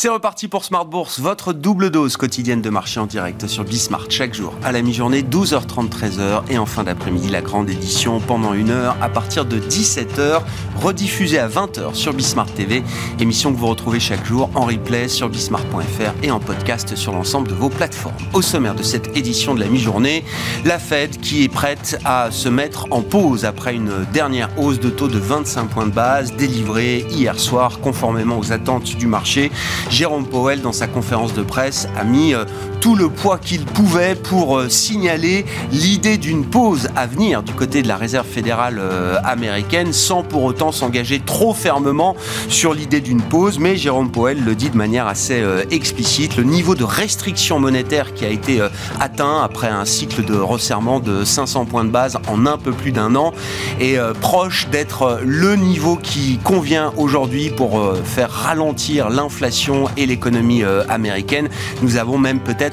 C'est reparti pour Smart Bourse, votre double dose quotidienne de marché en direct sur Bismart chaque jour à la mi-journée, 12h30, 13h et en fin d'après-midi, la grande édition pendant une heure à partir de 17h, rediffusée à 20h sur Bismart TV. Émission que vous retrouvez chaque jour en replay sur bismart.fr et en podcast sur l'ensemble de vos plateformes. Au sommaire de cette édition de la mi-journée, la Fed qui est prête à se mettre en pause après une dernière hausse de taux de 25 points de base délivrée hier soir conformément aux attentes du marché. Jérôme Powell, dans sa conférence de presse, a mis euh, tout le poids qu'il pouvait pour euh, signaler l'idée d'une pause à venir du côté de la Réserve fédérale euh, américaine sans pour autant s'engager trop fermement sur l'idée d'une pause. Mais Jérôme Powell le dit de manière assez explicite, le niveau de restriction monétaire qui a été atteint après un cycle de resserrement de 500 points de base en un peu plus d'un an est proche d'être le niveau qui convient aujourd'hui pour faire ralentir l'inflation et l'économie euh, américaine. Nous avons même peut-être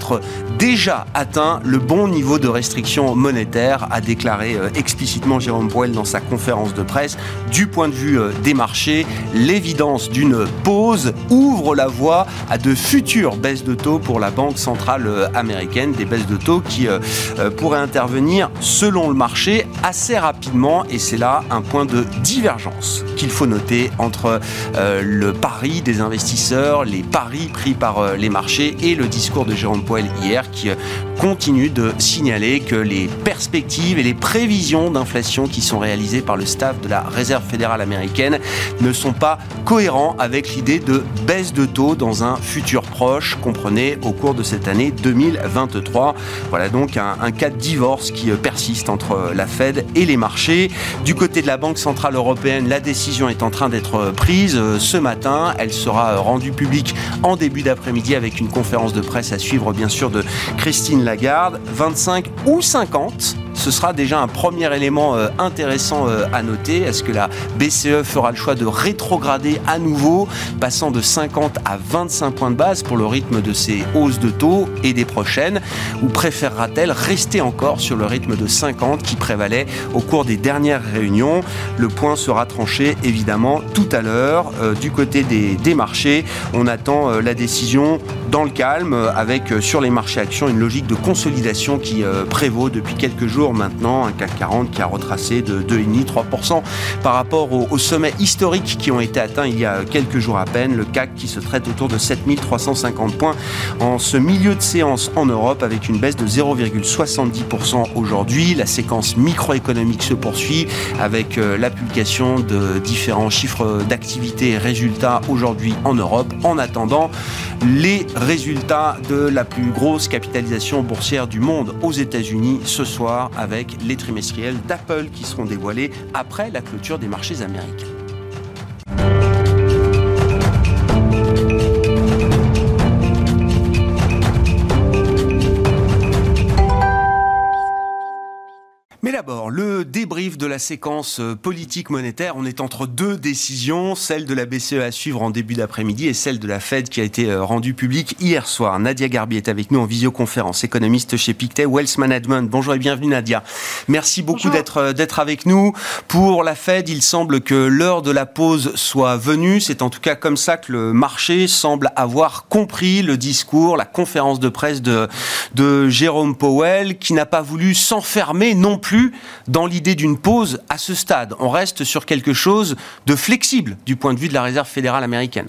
déjà atteint le bon niveau de restriction monétaire, a déclaré euh, explicitement Jérôme Powell dans sa conférence de presse. Du point de vue euh, des marchés, l'évidence d'une pause ouvre la voie à de futures baisses de taux pour la Banque centrale américaine, des baisses de taux qui pourraient intervenir selon le marché assez rapidement et c'est là un point de divergence qu'il faut noter entre le pari des investisseurs, les paris pris par euh, les marchés et le discours de Jérôme Powell hier qui euh, continue de signaler que les perspectives et les prévisions d'inflation qui sont réalisées par le staff de la Réserve fédérale américaine ne sont pas cohérents avec l'idée de baisse de taux dans un futur proche, comprenez, au cours de cette année 2023. Voilà donc un, cas de divorce qui euh, persiste entre la Fed et les marchés. Du côté de la Banque Centrale Européenne, la décision est en train d'être prise ce matin. Elle sera rendue publique en début d'après-midi avec une conférence de presse à suivre bien sûr de Christine Lagarde. 25 ou 50 ce sera déjà un premier élément euh, intéressant euh, à noter. Est-ce que la BCE fera le choix de rétrograder à nouveau, passant de 50 à 25 points de base pour le rythme de ces hausses de taux et des prochaines, ou préférera-t-elle rester encore sur le rythme de 50 qui prévalait au cours des dernières réunions? Le point sera tranché évidemment tout à l'heure euh, du côté des, des, marchés. On attend la décision dans le calme avec sur les marchés actions une logique de consolidation qui prévaut depuis quelques jours maintenant, un CAC 40 qui a retracé de 2,5-3% par rapport aux, sommets historiques qui ont été atteints il y a quelques jours à peine. Le CAC qui se traite autour de 7350 points en ce milieu de séance en Europe avec une baisse de 0,70% aujourd'hui. La séquence microéconomique se poursuit avec euh, la publication de différents chiffres d'activité et résultats aujourd'hui en Europe en attendant les résultats de la plus grosse capitalisation boursière du monde aux États-Unis ce soir avec les trimestriels d'Apple qui seront dévoilés après la clôture des marchés américains. D'abord, le débrief de la séquence euh, politique monétaire. On est entre deux décisions, celle de la BCE à suivre en début d'après-midi et celle de la Fed qui a été euh, rendue publique hier soir. Nadia Garbi est avec nous en visioconférence, économiste chez Pictet Wealth Management. Bonjour et bienvenue Nadia. Merci beaucoup d'être euh, d'être avec nous. Pour la Fed, il semble que l'heure de la pause soit venue. C'est en tout cas comme ça que le marché semble avoir compris le discours, la conférence de presse de, de Jérôme Powell, qui n'a pas voulu s'enfermer non plus dans l'idée d'une pause à ce stade. On reste sur quelque chose de flexible du point de vue de la Réserve fédérale américaine.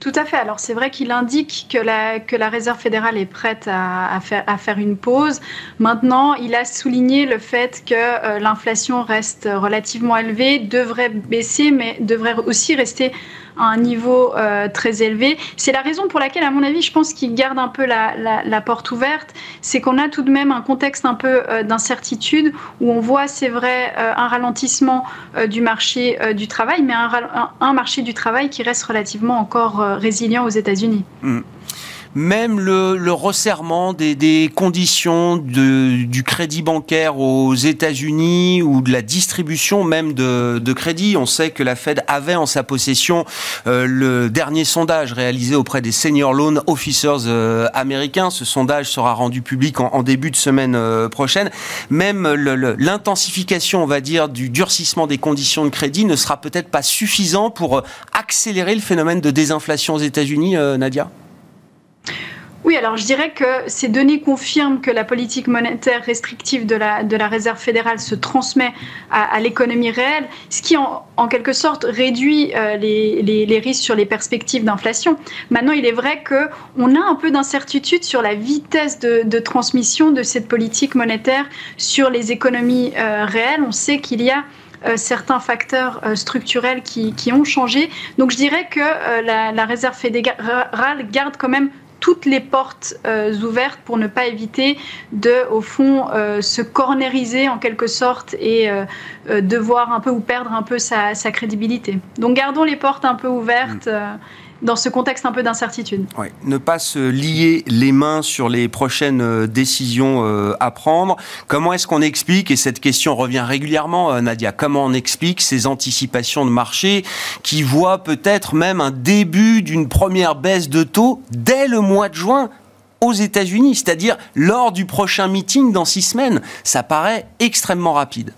Tout à fait. Alors c'est vrai qu'il indique que la, Réserve fédérale est prête à, faire, une pause. Maintenant, il a souligné le fait que euh, l'inflation reste relativement élevée, devrait baisser, mais devrait aussi rester à un niveau euh, très élevé. C'est la raison pour laquelle, à mon avis, je pense qu'il garde un peu la, porte ouverte. C'est qu'on a tout de même un contexte un peu euh, d'incertitude où on voit, c'est vrai, euh, un ralentissement du marché du travail, mais un, marché du travail qui reste relativement encore résilient aux États-Unis. Mmh même le, resserrement des, conditions du crédit bancaire aux États-Unis ou de la distribution même de, crédit. On sait que la Fed avait en sa possession euh, le dernier sondage réalisé auprès des senior loan officers euh, américains. Ce sondage sera rendu public en, début de semaine euh, prochaine. Même l'intensification, on va dire, du durcissement des conditions de crédit ne sera peut-être pas suffisant pour accélérer le phénomène de désinflation aux États-Unis, Nadia? Oui, alors je dirais que ces données confirment que la politique monétaire restrictive de la, de la Réserve fédérale se transmet à, l'économie réelle, ce qui en, quelque sorte réduit euh, les, les, risques sur les perspectives d'inflation. Maintenant, il est vrai qu'on a un peu d'incertitude sur la vitesse de, transmission de cette politique monétaire sur les économies euh, réelles. On sait qu'il y a euh, certains facteurs structurels qui, qui, ont changé. Donc je dirais que la, Réserve fédérale garde quand même toutes les portes euh, ouvertes pour ne pas éviter de, au fond, euh, se cornériser en quelque sorte et euh, devoir un peu ou perdre un peu sa, crédibilité. Donc gardons les portes un peu ouvertes. Mm dans ce contexte un peu d'incertitude. Oui, ne pas se lier les mains sur les prochaines euh, décisions euh, à prendre. Comment est-ce qu'on explique, et cette question revient régulièrement, euh, Nadia, comment on explique ces anticipations de marché qui voient peut-être même un début d'une première baisse de taux dès le mois de juin aux États-Unis, c'est-à-dire lors du prochain meeting dans six semaines? Ça paraît extrêmement rapide.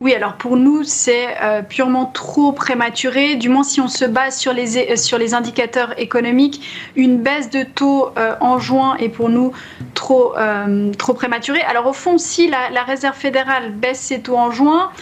Oui, alors pour nous, c'est euh, purement trop prématuré. Du moins, si on se base sur les, euh, sur les indicateurs économiques, une baisse de taux euh, en juin est pour nous trop, prématurée. Alors au fond, si la, la, Réserve fédérale baisse ses taux en juin,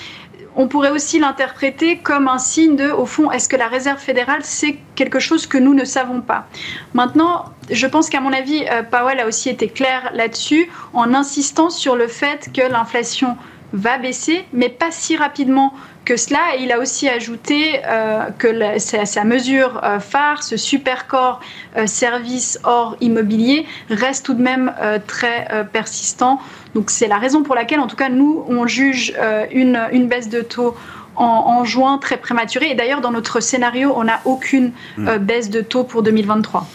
on pourrait aussi l'interpréter comme un signe de, au fond, est-ce que la Réserve fédérale, c'est quelque chose que nous ne savons pas? Maintenant, je pense qu'à mon avis, Powell a aussi été clair là-dessus en insistant sur le fait que l'inflation va baisser, mais pas si rapidement que cela. Et il a aussi ajouté euh, que sa, mesure euh, phare, ce super corps euh, service hors immobilier, reste tout de même très persistant. Donc c'est la raison pour laquelle, en tout cas, nous, on juge une, une baisse de taux en, juin très prématurée. Et d'ailleurs, dans notre scénario, on n'a aucune hmm. baisse de taux pour 2023.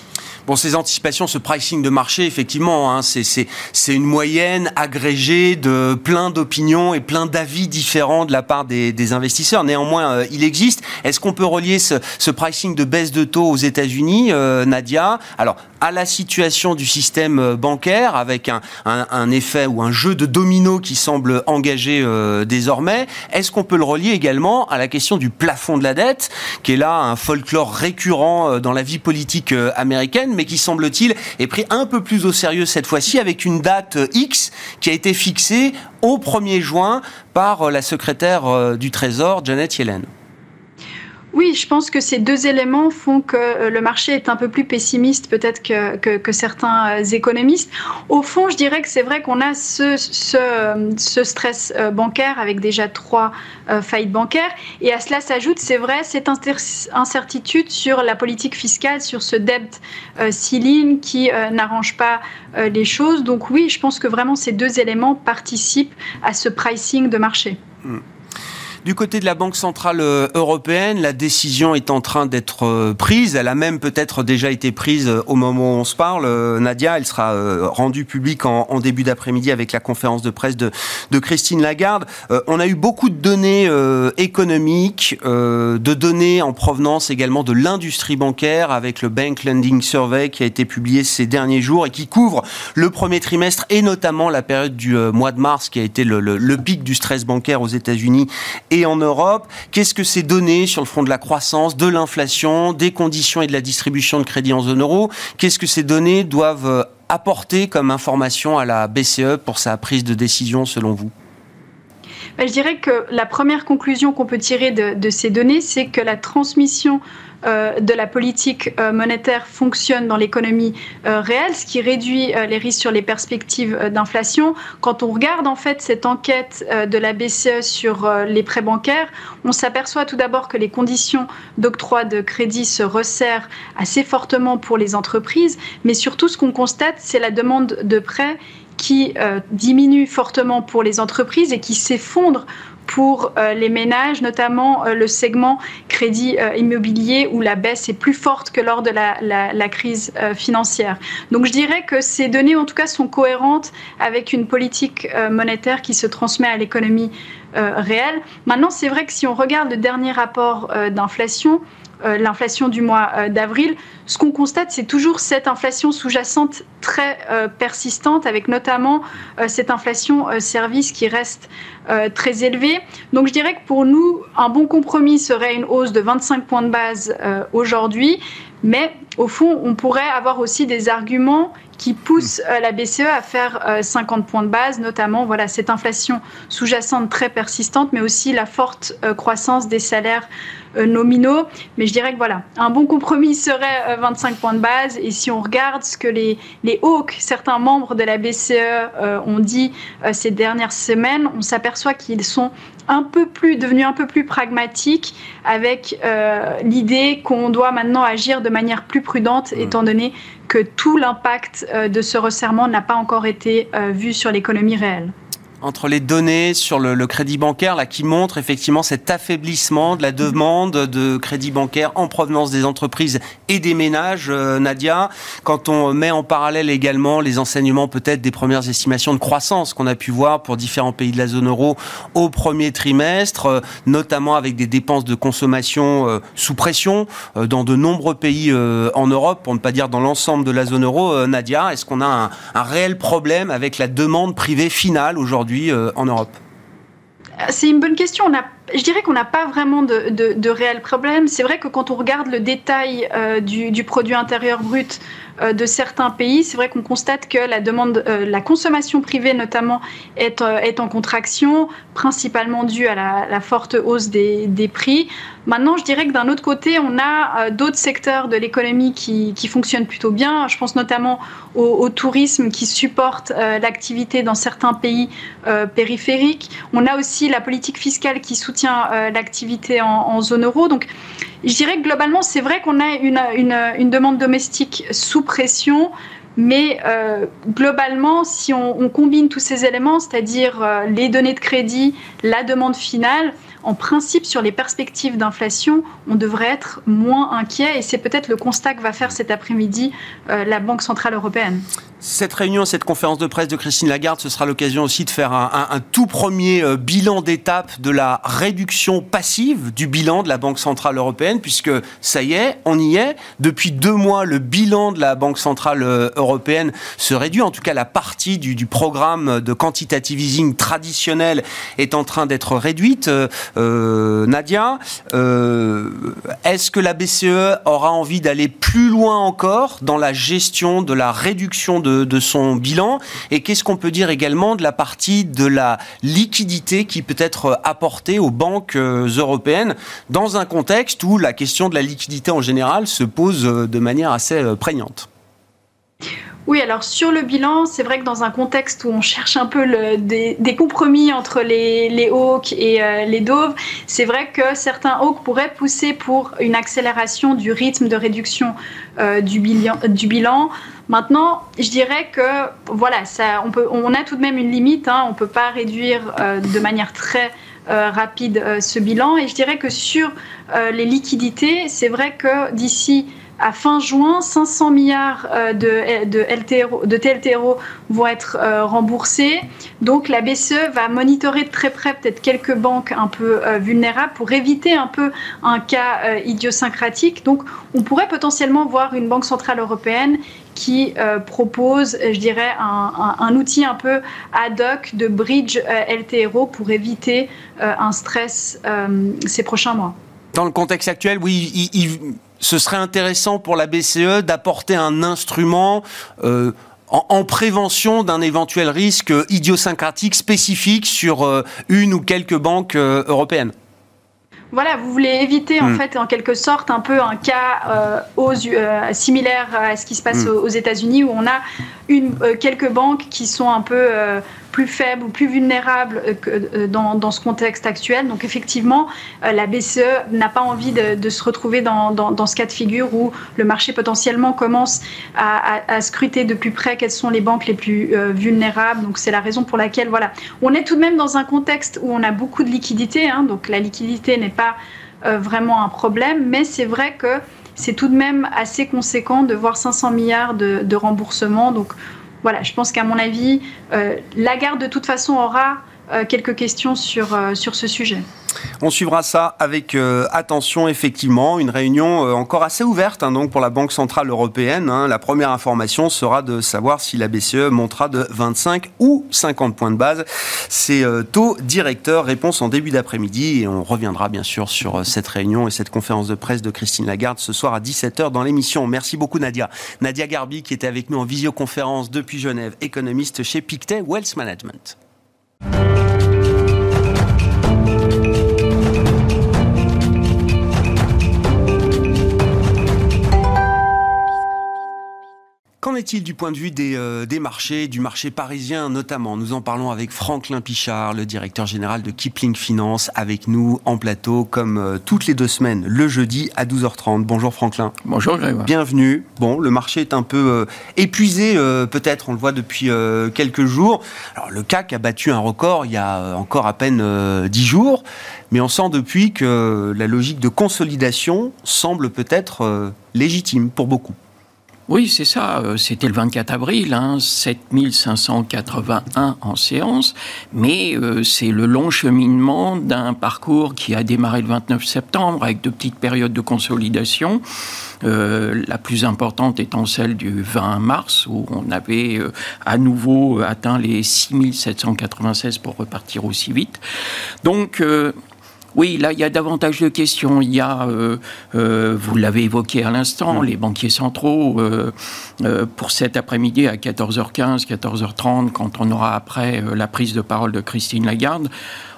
Bon, ces anticipations, ce pricing de marché, effectivement, hein, c'est une moyenne agrégée de plein d'opinions et plein d'avis différents de la part des, investisseurs. Néanmoins, euh, il existe. Est-ce qu'on peut relier ce, pricing de baisse de taux aux États-Unis, euh, Nadia? Alors, à la situation du système euh, bancaire, avec un, effet ou un jeu de domino qui semble engagé désormais, est-ce qu'on peut le relier également à la question du plafond de la dette, qui est là un folklore récurrent dans la vie politique américaine qui semble-t-il est pris un peu plus au sérieux cette fois-ci avec une date euh, X qui a été fixée au 1er juin par euh, la secrétaire euh, du Trésor, Janet Yellen. Oui, je pense que ces deux éléments font que euh, le marché est un peu plus pessimiste peut-être que, que, certains euh, économistes. Au fond, je dirais que c'est vrai qu'on a ce, ce, stress euh, bancaire avec déjà trois faillites bancaires. Et à cela s'ajoute, c'est vrai, cette incertitude sur la politique fiscale, sur ce debt ceiling qui n'arrange pas les choses. Donc oui, je pense que vraiment ces deux éléments participent à ce pricing de marché. Hmm. Du côté de la Banque centrale euh, européenne, la décision est en train d'être euh, prise. Elle a même peut-être déjà été prise euh, au moment où on se parle. Nadia, elle sera rendue publique en, début d'après-midi avec la conférence de presse de, Christine Lagarde. on a eu beaucoup de données économiques, de données en provenance également de l'industrie bancaire avec le Bank Lending Survey qui a été publié ces derniers jours et qui couvre le premier trimestre et notamment la période du mois de mars qui a été le, le pic du stress bancaire aux États-Unis et en Europe. Qu'est-ce que ces données sur le front de la croissance, de l'inflation, des conditions et de la distribution de crédit en zone euro? Qu'est-ce que ces données doivent euh, apporter comme information à la BCE pour sa prise de décision selon vous? Je dirais que la première conclusion qu'on peut tirer de, de ces données, c'est que la transmission euh, de la politique euh, monétaire fonctionne dans l'économie euh, réelle, ce qui réduit les risques sur les perspectives d'inflation. Quand on regarde en fait cette enquête de la BCE sur les prêts bancaires, on s'aperçoit tout d'abord que les conditions d'octroi de crédit se resserrent assez fortement pour les entreprises, mais surtout ce qu'on constate, c'est la demande de prêts qui diminue fortement pour les entreprises et qui s'effondre pour euh, les ménages, notamment euh, le segment crédit euh, immobilier où la baisse est plus forte que lors de la, crise financière. Donc je dirais que ces données, en tout cas, sont cohérentes avec une politique monétaire qui se transmet à l'économie réelle. Maintenant, c'est vrai que si on regarde le dernier rapport d'inflation, l'inflation du mois d'avril, ce qu'on constate, c'est toujours cette inflation sous-jacente très persistante, avec notamment cette inflation service qui reste très élevée. Donc je dirais que pour nous, un bon compromis serait une hausse de 25 points de base aujourd'hui, mais au fond, on pourrait avoir aussi des arguments qui poussent euh, la BCE à faire 50 euh, points de base, notamment voilà, cette inflation sous-jacente très persistante, mais aussi la forte euh, croissance des salaires nominaux. Mais je dirais que voilà, un bon compromis serait 25 points de base. Et si on regarde ce que les, les hawks, certains membres de la BCE ont dit ces dernières semaines, on s'aperçoit qu'ils sont un peu plus devenus un peu plus pragmatiques avec l'idée qu'on doit maintenant agir de manière plus prudente, mmh. étant donné que tout l'impact euh, de ce resserrement n'a pas encore été euh, vu sur l'économie réelle entre les données sur le, crédit bancaire là, qui montrent effectivement cet affaiblissement de la demande de crédit bancaire en provenance des entreprises et des ménages, euh, Nadia. Quand on met en parallèle également les enseignements peut-être des premières estimations de croissance qu'on a pu voir pour différents pays de la zone euro au premier trimestre, euh, notamment avec des dépenses de consommation euh, sous pression dans de nombreux pays en Europe, pour ne pas dire dans l'ensemble de la zone euro, Nadia, est-ce qu'on a un, un réel problème avec la demande privée finale aujourd'hui? Euh, en Europe c'est une bonne question. On a, je dirais qu'on n'a pas vraiment de, de, réel problème. C'est vrai que quand on regarde le détail euh, du, du, produit intérieur brut euh, de certains pays, c'est vrai qu'on constate que la demande, la consommation privée notamment, est, en contraction, principalement due à la, forte hausse des, prix. Maintenant, je dirais que d'un autre côté, on a d'autres secteurs de l'économie qui, qui, fonctionnent plutôt bien. Je pense notamment au, au tourisme qui supporte l'activité dans certains pays périphériques. On a aussi la politique fiscale qui soutient euh, l'activité en, zone euro. Donc, je dirais que globalement, c'est vrai qu'on a une, une, demande domestique sous pression. Mais euh, globalement, si on, combine tous ces éléments, c'est-à-dire euh, les données de crédit, la demande finale, en principe, sur les perspectives d'inflation, on devrait être moins inquiet. Et c'est peut-être le constat que va faire cet après-midi la Banque Centrale Européenne. Cette réunion, cette conférence de presse de Christine Lagarde, ce sera l'occasion aussi de faire un, tout premier euh, bilan d'étape de la réduction passive du bilan de la Banque Centrale Européenne, puisque ça y est, on y est. Depuis deux mois, le bilan de la Banque Centrale euh, Européenne se réduit. En tout cas, la partie du, programme de quantitative easing traditionnel est en train d'être réduite. Euh, Nadia, est-ce que la BCE aura envie d'aller plus loin encore dans la gestion de la réduction de de, son bilan Et qu'est-ce qu'on peut dire également de la partie de la liquidité qui peut être apportée aux banques euh, européennes dans un contexte où la question de la liquidité en général se pose euh, de manière assez euh, prégnante oui, alors sur le bilan, c'est vrai que dans un contexte où on cherche un peu des, compromis entre les, hawks et les doves, c'est vrai que certains hawks pourraient pousser pour une accélération du rythme de réduction du, bilan, du bilan Maintenant, je dirais que voilà, on, a tout de même une limite. Hein, on ne peut pas réduire euh, de manière très euh, rapide euh, ce bilan. Et je dirais que sur les liquidités, c'est vrai que d'ici à fin juin, 500 milliards euh, de, de, LTRO, TLTRO vont être euh, remboursés. Donc la BCE va monitorer de très près peut-être quelques banques un peu euh, vulnérables pour éviter un peu un cas idiosyncratique. Donc on pourrait potentiellement voir une banque centrale européenne qui propose, je dirais, un, outil un peu ad hoc de bridge LTRO pour éviter un stress ces prochains mois. Dans le contexte actuel, oui, ce serait intéressant pour la BCE d'apporter un instrument euh, en, prévention d'un éventuel risque idiosyncratique spécifique sur euh, une ou quelques banques euh, européennes. Voilà, vous voulez éviter en hmm. fait en quelque sorte un peu un cas aux, similaire à ce qui se passe hmm. aux, États-Unis où on a une, quelques banques qui sont un peu plus faibles ou plus vulnérables euh, euh, dans, ce contexte actuel. Donc effectivement, euh, la BCE n'a pas envie de, se retrouver dans, ce cas de figure où le marché potentiellement commence à, à, scruter de plus près quelles sont les banques les plus vulnérables. Donc c'est la raison pour laquelle voilà, on est tout de même dans un contexte où on a beaucoup de liquidités. Hein, donc la liquidité n'est pas vraiment un problème, mais c'est vrai que c'est tout de même assez conséquent de voir 500 milliards de, de remboursements. Donc voilà, je pense qu'à mon avis, euh, la garde de toute façon aura quelques questions sur, sur ce sujet. On suivra ça avec euh, attention, effectivement. Une réunion euh, encore assez ouverte hein, donc pour la Banque Centrale Européenne. Hein. La première information sera de savoir si la BCE montera de 25 ou 50 points de base. Euh, taux directeur. Réponse en début d'après-midi. Et on reviendra bien sûr sur cette réunion et cette conférence de presse de Christine Lagarde ce soir à 17h dans l'émission. Merci beaucoup Nadia. Nadia Garbi qui était avec nous en visioconférence depuis Genève, économiste chez Pictet Wealth Management. Qu'en est-il du point de vue des, euh, des, marchés, du marché parisien notamment? Nous en parlons avec Franklin Pichard, le directeur général de Kipling Finance, avec nous en plateau comme euh, toutes les deux semaines, le jeudi à 12h30. Bonjour Franklin. Bonjour Grégoire. Bienvenue. Bon, le marché est un peu euh, épuisé peut-être, on le voit depuis quelques jours. Alors le CAC a battu un record il y a encore à peine 10 jours, mais on sent depuis que la logique de consolidation semble peut-être légitime pour beaucoup. Oui, c'est ça. Euh, c'était le 24 avril, hein, 7581 en séance, mais euh, c'est le long cheminement d'un parcours qui a démarré le 29 septembre avec de petites périodes de consolidation. Euh, la plus importante étant celle du 20 mars, où on avait à nouveau atteint les 6796 pour repartir aussi vite. Donc, oui, là, il y a davantage de questions. Il y a, euh, euh, vous l'avez évoqué à l'instant, mm. les banquiers centraux. Euh, pour cet après-midi à 14h15, 14h30, quand on aura après la prise de parole de Christine Lagarde,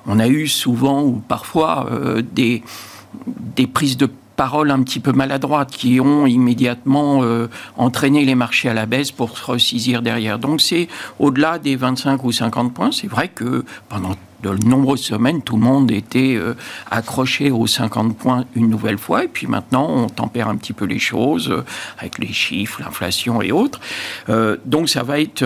on a eu souvent ou parfois des, des prises de parole un petit peu maladroites qui ont immédiatement entraîné les marchés à la baisse pour se ressaisir derrière. Donc c'est au-delà des 25 ou 50 points. C'est vrai que pendant de nombreuses semaines, tout le monde était euh, accroché aux 50 points une nouvelle fois. Et puis maintenant, on tempère un petit peu les choses euh, avec les chiffres, l'inflation et autres. Euh, donc ça va être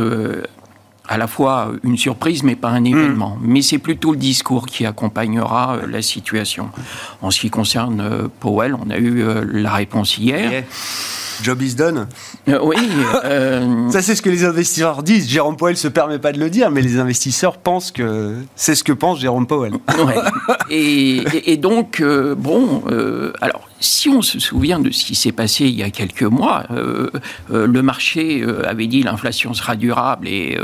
à la fois une surprise, mais pas un hmm. événement. Mais c'est plutôt le discours qui accompagnera la situation. En ce qui concerne Powell, on a eu la réponse hier. Job is done. Euh, oui. Euh, Ça, c'est ce que les investisseurs disent. Jérôme Powell se permet pas de le dire, mais les investisseurs pensent que c'est ce que pense Jérôme Powell. Et, donc, euh, bon, alors, si on se souvient de ce qui s'est passé il y a quelques mois, le marché avait dit l'inflation sera durable et,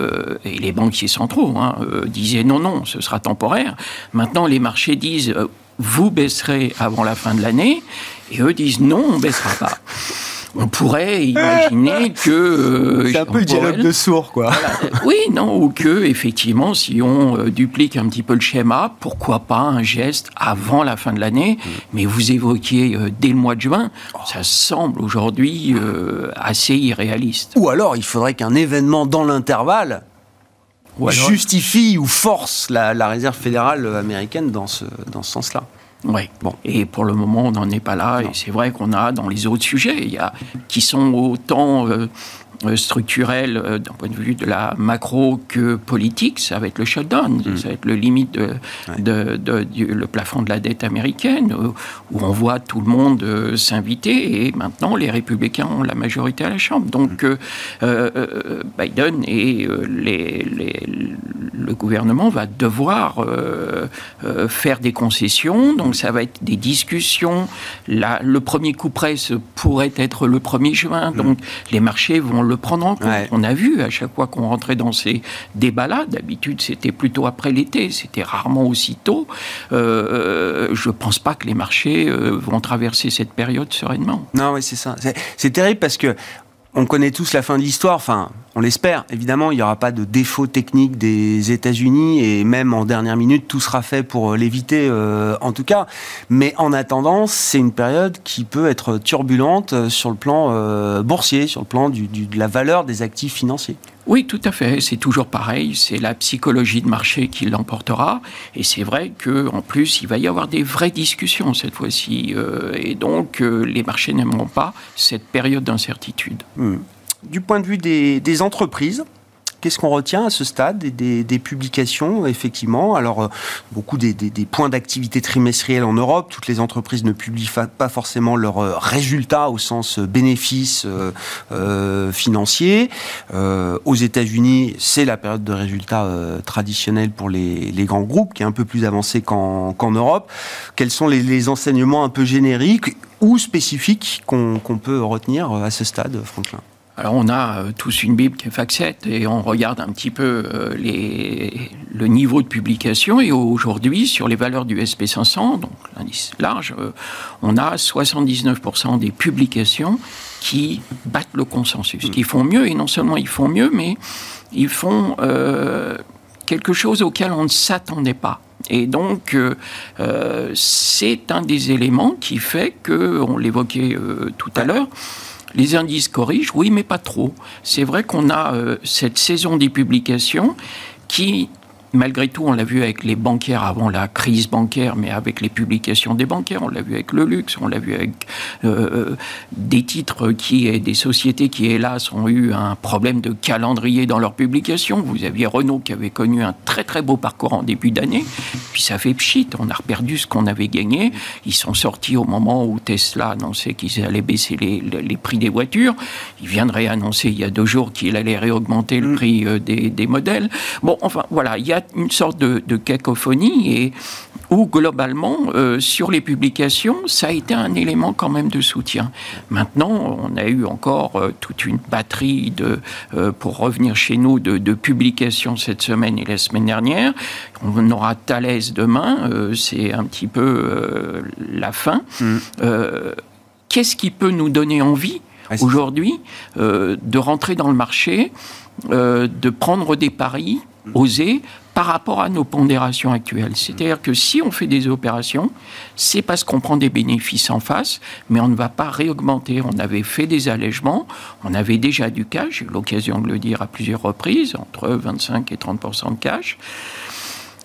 les banquiers centraux hein, disaient non, non, ce sera temporaire. Maintenant, les marchés disent vous baisserez avant la fin de l'année et eux disent non, on baissera pas on pourrait imaginer que euh, c'est un peu le dialogue de sourds, quoi. oui, non, ou que effectivement, si on euh, duplique un petit peu le schéma, pourquoi pas un geste avant la fin de l'année mm. Mais vous évoquiez euh, dès le mois de juin, ça semble aujourd'hui assez irréaliste. Ou alors, il faudrait qu'un événement dans l'intervalle justifie ou force la, la réserve fédérale américaine dans ce, dans ce sens-là. Oui. Bon. Et pour le moment, on n'en est pas là. Et c'est vrai qu'on a dans les autres sujets, il y a, qui sont autant euh, euh, structurel euh, d'un point de vue de la macro que politique, ça va être le shutdown, mm. ça va être le limite de, le plafond de la dette américaine, euh, où on voit tout le monde s'inviter, et maintenant les républicains ont la majorité à la Chambre. Donc mm. Biden et les, le gouvernement va devoir faire des concessions, donc ça va être des discussions. le premier coup presse pourrait être le 1er juin, mm. donc les marchés vont le prendre en compte. On a vu à chaque fois qu'on rentrait dans ces débats-là, d'habitude c'était plutôt après l'été, c'était rarement aussi tôt. Euh, je ne pense pas que les marchés euh, vont traverser cette période sereinement. Non, oui, c'est ça. C'est terrible parce que on connaît tous la fin de l'histoire, enfin, on l'espère. Évidemment, il n'y aura pas de défaut technique des États-Unis et même en dernière minute, tout sera fait pour l'éviter, euh, en tout cas. Mais en attendant, c'est une période qui peut être turbulente sur le plan euh, boursier, sur le plan de la valeur des actifs financiers. Oui, tout à fait. C'est toujours pareil. C'est la psychologie de marché qui l'emportera. Et c'est vrai qu'en plus, il va y avoir des vraies discussions cette fois-ci. Euh, et donc, euh, les marchés n'aimeront pas cette période d'incertitude. Hmm. Du point de vue des, entreprises, Qu'est-ce qu'on retient à ce stade des, publications, effectivement? Alors, beaucoup des, points d'activité trimestriels en Europe. Toutes les entreprises ne publient pas forcément leurs résultats au sens bénéfices financiers. aux États-Unis, c'est la période de résultats traditionnelle pour les, grands groupes, qui est un peu plus avancée qu'en Europe. Quels sont les enseignements un peu génériques ou spécifiques qu'on peut retenir à ce stade, Franklin? Alors on a euh, tous une Bible qui est FAC7 et on regarde un petit peu euh, le niveau de publication et aujourd'hui sur les valeurs du SP500, donc l'indice large, euh, on a 79% des publications qui battent le consensus, qui font mieux et non seulement ils font mieux mais ils font quelque chose auquel on ne s'attendait pas. Et donc, c'est un des éléments qui fait que, on l'évoquait tout à l'heure, les indices corrigent, oui, mais pas trop. C'est vrai qu'on a cette saison des publications qui malgré tout, on l'a vu avec les bancaires avant la crise bancaire, mais avec les publications des bancaires, on l'a vu avec le luxe, on l'a vu avec euh, euh, des titres qui et des sociétés qui, hélas, ont eu un problème de calendrier dans leurs publications. Vous aviez Renault qui avait connu un très très beau parcours en début d'année, puis ça fait pchit, on a reperdu ce qu'on avait gagné. Ils sont sortis au moment où Tesla annonçait qu'ils allaient baisser les, les, prix des voitures. Il viendrait annoncer il y a deux jours qu'il allait réaugmenter le mm. prix euh, des, des modèles. Bon, enfin, voilà, il y a une sorte de, cacophonie et où globalement, euh, sur les publications, ça a été un élément quand même de soutien. Maintenant, on a eu encore euh, toute une batterie de, euh, pour revenir chez nous, de, publications cette semaine et la semaine dernière. On aura Thalès demain, c'est un petit peu la fin. Mm. Qu'est-ce qui peut nous donner envie aujourd'hui de rentrer dans le marché, de prendre des paris, mm. oser, par rapport à nos pondérations actuelles. C'est-à-dire que si on fait des opérations, c'est parce qu'on prend des bénéfices en face, mais on ne va pas réaugmenter. On avait fait des allègements, on avait déjà du cash, j'ai eu l'occasion de le dire à plusieurs reprises, entre 25 et 30% de cash.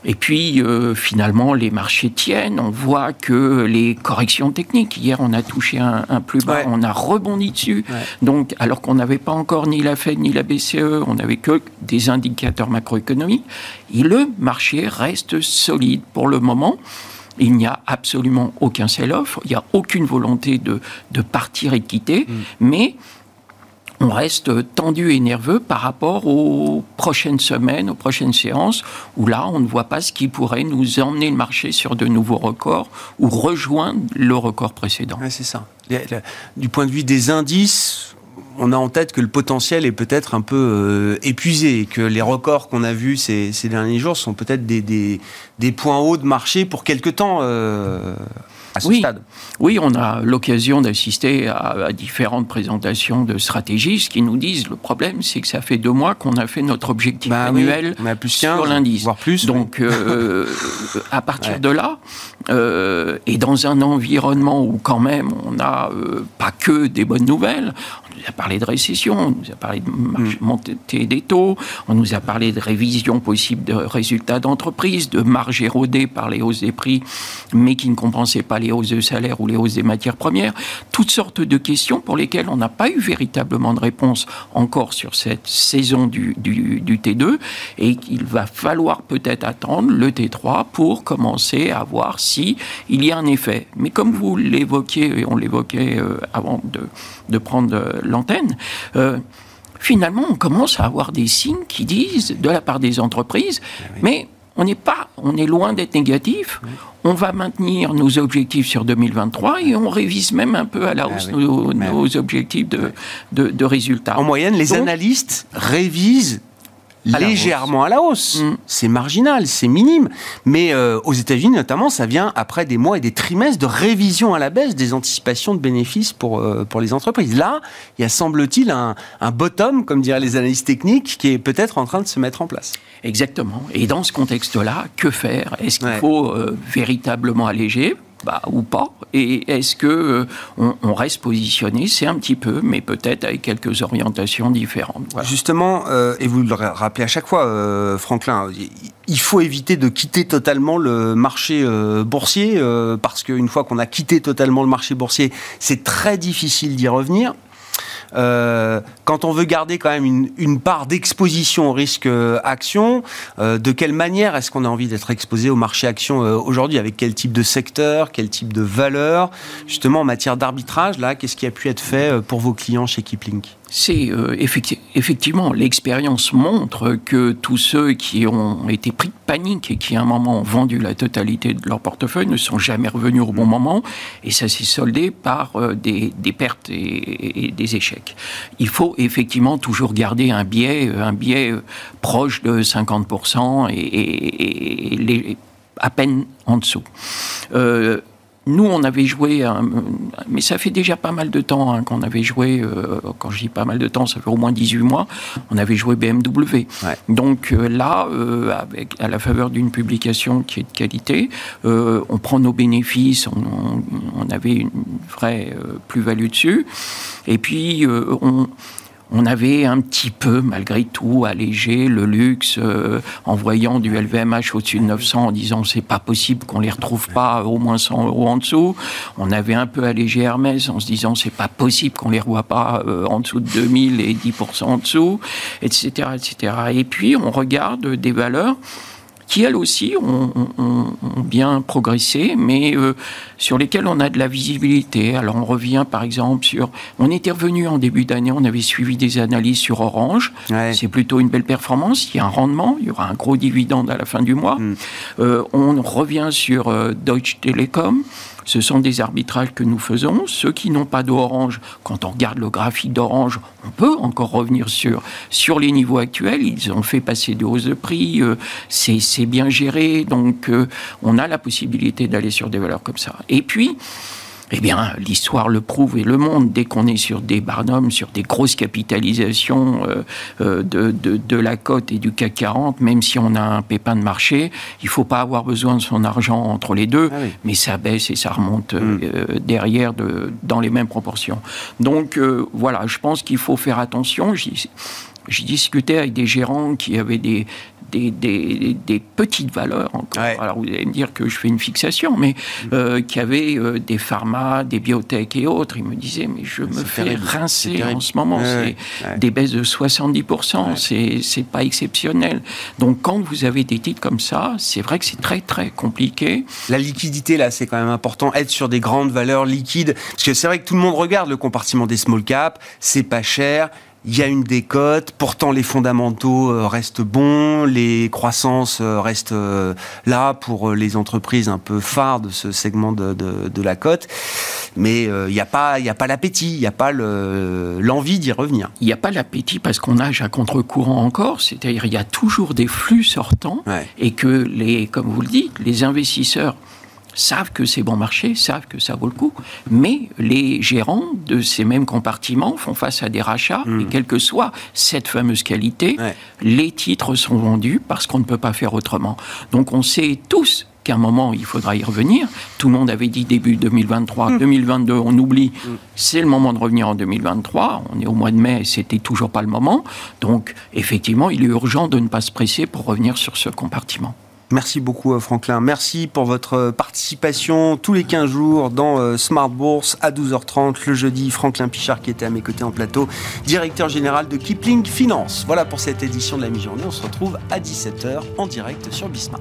Et puis, euh, finalement, les marchés tiennent. On voit que les corrections techniques, hier, on a touché un, plus bas, on a rebondi dessus. Donc, alors qu'on n'avait pas encore ni la Fed ni la BCE, on n'avait que des indicateurs macroéconomiques. Et le marché reste solide pour le moment. Il n'y a absolument aucun sell-off, il n'y a aucune volonté de, de partir et de quitter, mm. mais on reste tendu et nerveux par rapport aux prochaines semaines, aux prochaines séances, où là, on ne voit pas ce qui pourrait nous emmener le marché sur de nouveaux records ou rejoindre le record précédent. c'est ça. Du point de vue des indices, on a en tête que le potentiel est peut-être un peu euh, épuisé et que les records qu'on a vus ces, derniers jours sont peut-être des, points hauts de marché pour quelque temps. Euh, oui. Oui, on a l'occasion d'assister à, différentes présentations de stratégistes qui nous disent le problème, c'est que ça fait deux mois qu'on a fait notre objectif bah annuel plus sur l'indice. Voire plus. Donc, euh, à partir de là, euh, et dans un environnement où quand même on n'a euh, pas que des bonnes nouvelles, on nous a parlé de récession, on nous a parlé de mm. montée des taux, on nous a parlé de révision possible de résultats d'entreprise, de marge érodée par les hausses des prix, mais qui ne compensaient pas les hausses de salaire ou les hausses des matières premières, toutes sortes de questions pour lesquelles on n'a pas eu véritablement de réponse encore sur cette saison du, du, T2 et qu'il va falloir peut-être attendre le T3 pour commencer à voir si il y a un effet. Mais comme vous l'évoquiez, et on l'évoquait euh, avant de, de prendre euh, l'antenne, euh, finalement, on commence à avoir des signes qui disent, de la part des entreprises, eh mais on n'est pas, on est loin d'être négatif. On va maintenir nos objectifs sur 2023 et on révise même un peu à la ah hausse nos, objectifs de, de, résultats. En moyenne, les analystes révisent légèrement à la hausse. Mm. C'est marginal, c'est minime. Mais euh, aux États-Unis, notamment, ça vient après des mois et des trimestres de révision à la baisse des anticipations de bénéfices pour, euh, pour les entreprises. Là, il y a, semble-t-il, un, un bottom, comme diraient les analystes techniques, qui est peut-être en train de se mettre en place. Exactement. Et dans ce contexte-là, que faire? Est-ce qu'il faut euh, véritablement alléger? Bah, ou pas Et est-ce que euh, on, reste positionné? C'est un petit peu, mais peut-être avec quelques orientations différentes. Justement, euh, et vous le rappelez à chaque fois, euh, Franklin, il faut éviter de quitter totalement le marché boursier, parce qu'une fois qu'on a quitté totalement le marché boursier, c'est très difficile d'y revenir. Euh, quand on veut garder quand même une, part d'exposition au risque euh, action, euh, de quelle manière est-ce qu'on a envie d'être exposé au marché action aujourd'hui? Avec quel type de secteur, quel type de valeur? Justement, en matière d'arbitrage, là, qu'est-ce qui a pu être fait pour vos clients chez Kiplink c'est euh, effectivement l'expérience montre que tous ceux qui ont été pris de panique et qui à un moment ont vendu la totalité de leur portefeuille ne sont jamais revenus au bon moment et ça s'est soldé par euh, des, pertes et, des échecs. Il faut effectivement toujours garder un biais, un biais euh, proche de 50% et, à peine en dessous. Nous, on avait joué, mais ça fait déjà pas mal de temps hein, qu'on avait joué, euh, quand je dis pas mal de temps, ça fait au moins 18 mois, on avait joué BMW. Donc euh, là, euh, avec, à la faveur d'une publication qui est de qualité, on prend nos bénéfices, on, on avait une vraie plus-value dessus, et puis on on avait un petit peu, malgré tout, allégé le luxe euh, en voyant du LVMH au-dessus de 900 en disant c'est pas possible qu'on les retrouve pas au moins 100 euros en dessous. On avait un peu allégé Hermès en se disant c'est pas possible qu'on les revoie pas euh, en dessous de 2000 et 10% en dessous, etc., etc. Et puis on regarde des valeurs qui elles aussi ont, bien progressé, mais euh, sur lesquelles on a de la visibilité. Alors on revient par exemple sur... On était revenu en début d'année, on avait suivi des analyses sur Orange. C'est plutôt une belle performance, il y a un rendement, il y aura un gros dividende à la fin du mois. Hmm. Euh, on revient sur euh, Deutsche Telekom. Ce sont des arbitrages que nous faisons. Ceux qui n'ont pas d'orange, quand on regarde le graphique d'orange, on peut encore revenir sur, sur les niveaux actuels. Ils ont fait passer des hausses de prix, euh, c'est bien géré, donc euh, on a la possibilité d'aller sur des valeurs comme ça. Et puis, eh bien, l'histoire le prouve et le montre. Dès qu'on est sur des barnums, sur des grosses capitalisations euh, euh, de, de, la cote et du CAC 40, même si on a un pépin de marché, il ne faut pas avoir besoin de son argent entre les deux, ah mais ça baisse et ça remonte euh, mm. derrière de, dans les mêmes proportions. Donc voilà, je pense qu'il faut faire attention. J'ai discuté avec des gérants qui avaient des, des, des, petites valeurs encore. Alors vous allez me dire que je fais une fixation, mais mm. euh, qui avait euh, des pharma, des biotech et autres. Ils me disaient, mais je me fais rincer en ce moment. c'est des baisses de 70%, c'est pas exceptionnel. Donc quand vous avez des titres comme ça, c'est vrai que c'est très très compliqué. La liquidité, là, c'est quand même important. Être sur des grandes valeurs liquides. Parce que c'est vrai que tout le monde regarde le compartiment des small caps, c'est pas cher il y a une décote, pourtant les fondamentaux euh, restent bons, les croissances euh, restent euh, là pour les entreprises un peu phares de ce segment de, la cote, mais il n'y a pas, il a pas l'appétit, il n'y a pas l'envie d'y revenir. Il n'y a pas l'appétit parce qu'on nage à contre-courant encore, c'est-à-dire il y a toujours des flux sortants et que les, comme vous le dites, les investisseurs savent que c'est bon marché, savent que ça vaut le coup, mais les gérants de ces mêmes compartiments font face à des rachats, et hmm. quelle que soit cette fameuse qualité, les titres sont vendus parce qu'on ne peut pas faire autrement. Donc on sait tous qu'à un moment, il faudra y revenir. Tout le monde avait dit début 2023, 2022, hmm. on oublie. Hmm. C'est le moment de revenir en 2023. On est au mois de mai, c'était toujours pas le moment. Donc, effectivement, il est urgent de ne pas se presser pour revenir sur ce compartiment. Merci beaucoup euh, Franklin. Merci pour votre euh, participation tous les 15 jours dans euh, Smart Bourse à 12h30 le jeudi. Franklin Pichard qui était à mes côtés en plateau, directeur général de Kipling Finance. Voilà pour cette édition de la mi-journée. On se retrouve à 17h en direct sur Bismart.